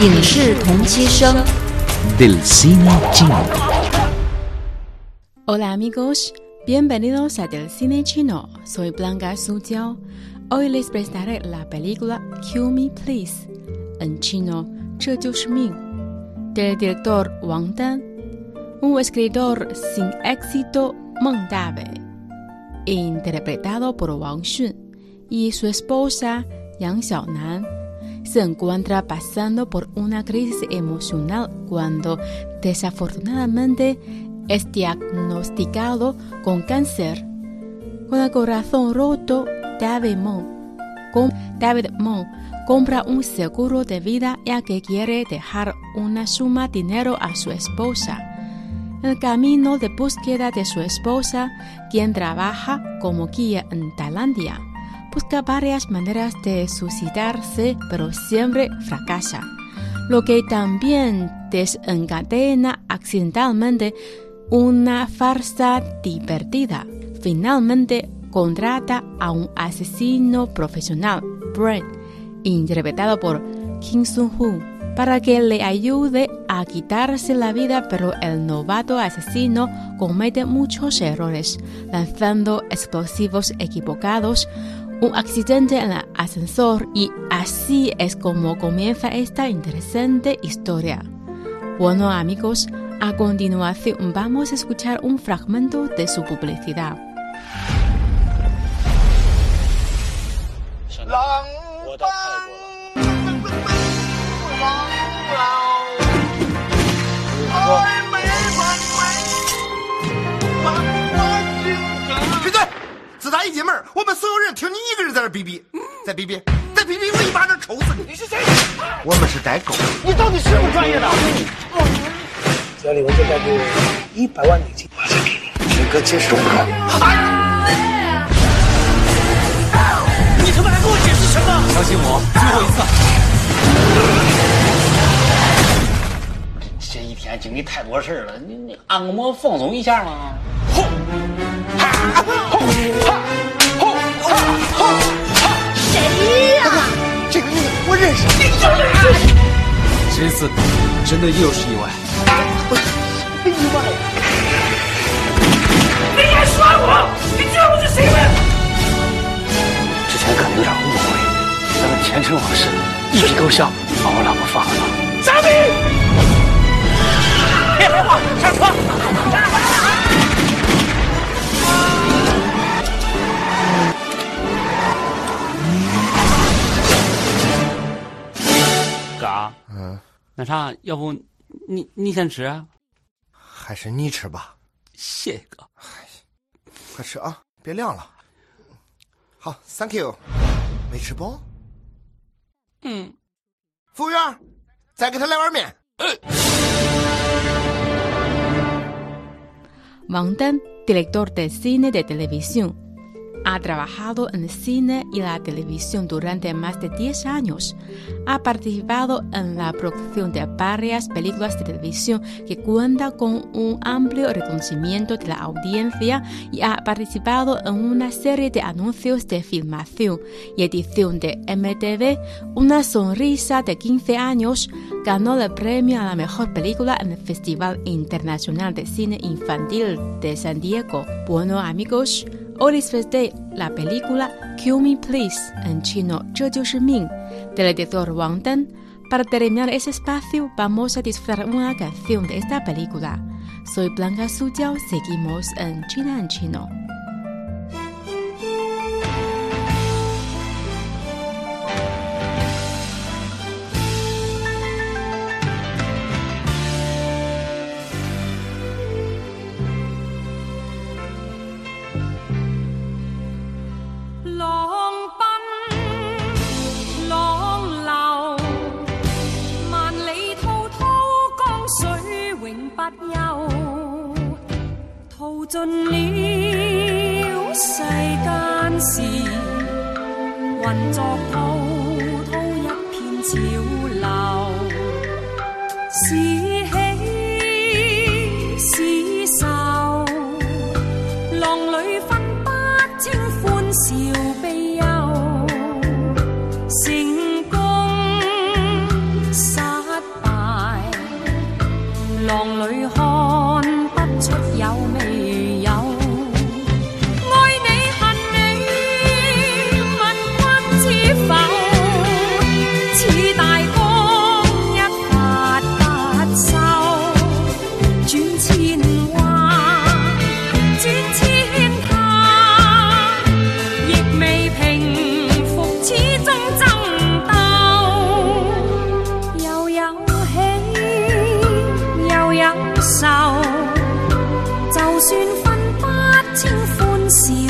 影视同期声。 del cine chino. Hola amigos, bienvenidos a Del Cine Chino. Soy Blanca Sujiao. Hoy les prestaré la película Kill Me Please, en chino, 这就是命, del director Wang Dan, un escritor sin éxito, Meng Dawei, interpretado por Wang Xun y su esposa Yang Xiaonan. se encuentra pasando por una crisis emocional cuando desafortunadamente es diagnosticado con cáncer. Con el corazón roto, David Meng, com- David Meng compra un seguro de vida ya que quiere dejar una suma de dinero a su esposa. En el camino de búsqueda de su esposa, quien trabaja como guía en Tailandia, busca varias maneras de suicidarse, pero siempre fracasa, lo que también desencadena accidentalmente una farsa divertida. Finalmente contrata a un asesino profesional, Brent, interpretado por Kim Sun-hoo, para que le ayude a quitarse la vida, pero el novato asesino comete muchos errores, lanzando explosivos equivocados, un accidente en el ascensor y así es como comienza esta interesante historia. Bueno amigos, a continuación vamos a escuchar un fragmento de su publicidad. 自打一进门，我们所有人听你一个人在这逼逼，再逼逼，再逼逼，我一巴掌抽死你！你是谁？我们是代购。你到底是不是专业的？只要你们这边给一百万美金，马上给你。军哥解释我你他妈还跟我解释什么？相信我，最后一次。这一天经历太多事儿了，你你按个摩放松一下嘛。这个女的我认识，这次真的又是意外。意外你敢耍我？你知道我是谁吗？之前可能有点误会，咱们前尘往事一笔勾销，把我老婆放了吧。张明，别废话，上车。啊。嗯，那啥，要不你你先吃，还是你吃吧。谢谢哥。哎，快吃啊，别凉了。好，Thank you。没吃饱？嗯。服务员，再给他来碗面。呃王丹，director de cine de televisión。Ha trabajado en cine y la televisión durante más de 10 años. Ha participado en la producción de varias películas de televisión que cuentan con un amplio reconocimiento de la audiencia y ha participado en una serie de anuncios de filmación y edición de MTV. Una sonrisa de 15 años ganó el premio a la mejor película en el Festival Internacional de Cine Infantil de San Diego. Bueno amigos, Oliver Day, la película Kill Me Please, en chino, Ming, del editor Wang Dan. Para terminar ese espacio, vamos a disfrutar una canción de esta película. Soy Blanca Suyao, seguimos en China en Chino. 尽了世间事，混作滔滔一片潮流。是喜是愁，浪里分不清欢笑悲忧。成功失败，浪里看不出有未。愁就算分不清欢笑